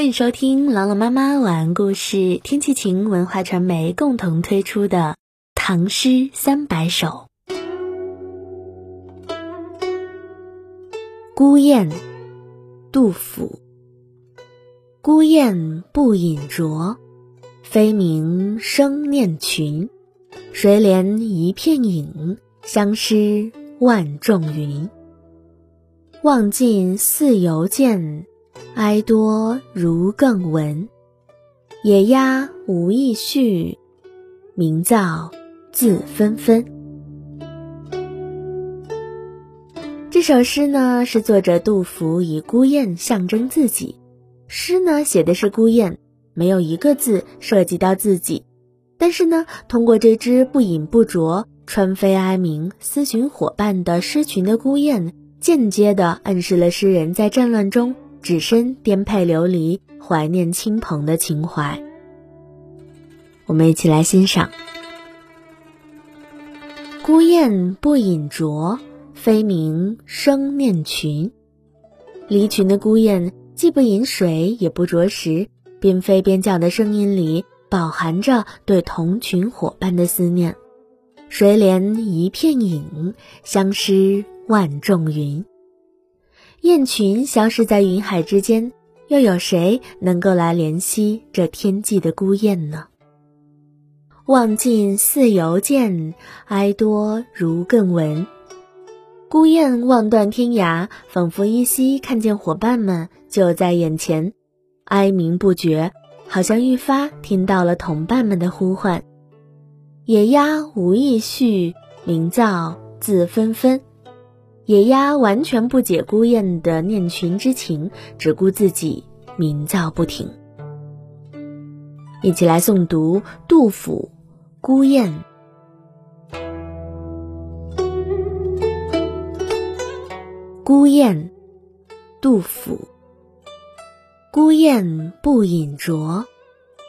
欢迎收听朗朗妈妈晚安故事，天气晴文化传媒共同推出的《唐诗三百首》。孤雁，杜甫。孤雁不饮啄，飞鸣声念群。谁怜一片影，相思万重云。望尽似犹见。哀多如更闻，野鸭无意绪，鸣噪自纷纷。这首诗呢，是作者杜甫以孤雁象征自己。诗呢，写的是孤雁，没有一个字涉及到自己。但是呢，通过这只不饮不啄、穿飞哀鸣、思寻伙伴的狮群的孤雁，间接的暗示了诗人在战乱中。只身颠沛流离，怀念亲朋的情怀。我们一起来欣赏：孤雁不饮啄，飞鸣声念群。离群的孤雁既不饮水，也不啄食，边飞边叫的声音里，饱含着对同群伙伴的思念。谁怜一片影，相失万重云。雁群消失在云海之间，又有谁能够来怜惜这天际的孤雁呢？望尽似犹见，哀多如更闻。孤雁望断天涯，仿佛依稀看见伙伴们就在眼前，哀鸣不绝，好像愈发听到了同伴们的呼唤。野鸭无意绪，鸣噪自纷纷。野鸭完全不解孤雁的念群之情，只顾自己鸣噪不停。一起来诵读杜甫《孤雁》。孤雁，杜甫。孤雁不饮浊，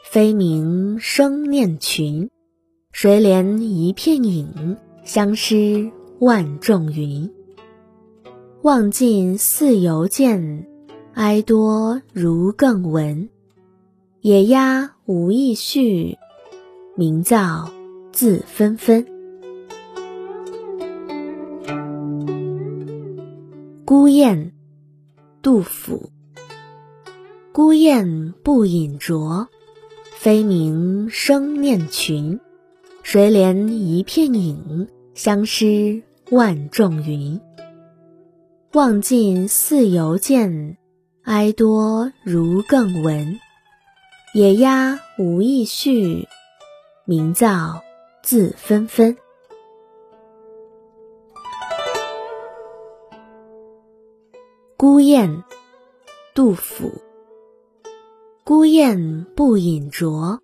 飞鸣声念群。谁怜一片影，相失万重云。望尽似犹见，哀多如更闻。野鸭无意绪，鸣噪自纷纷。孤雁，杜甫。孤雁不饮啄，飞鸣声念群。谁怜一片影，相失万重云。望尽似犹见，哀多如更闻。野鸭无意绪，鸣噪自纷纷。孤雁，杜甫。孤雁不饮啄，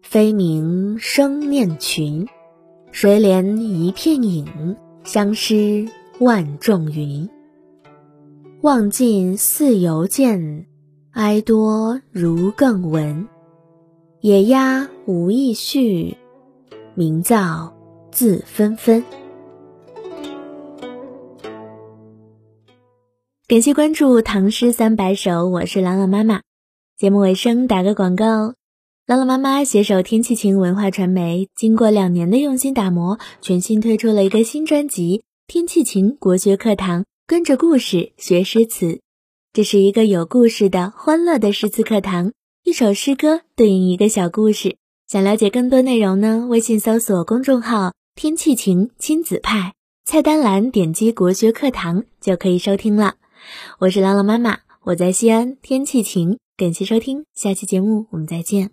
飞鸣声念群。谁怜一片影，相失万重云。望尽似犹见，哀多如更闻。野鸭无意绪，鸣噪自纷纷。感谢关注《唐诗三百首》，我是朗朗妈妈。节目尾声打个广告，朗朗妈妈携手天气晴文化传媒，经过两年的用心打磨，全新推出了一个新专辑《天气晴国学课堂》。跟着故事学诗词，这是一个有故事的欢乐的诗词课堂。一首诗歌对应一个小故事。想了解更多内容呢？微信搜索公众号“天气晴亲子派”，菜单栏点击“国学课堂”就可以收听了。我是朗朗妈妈，我在西安，天气晴。感谢收听，下期节目我们再见。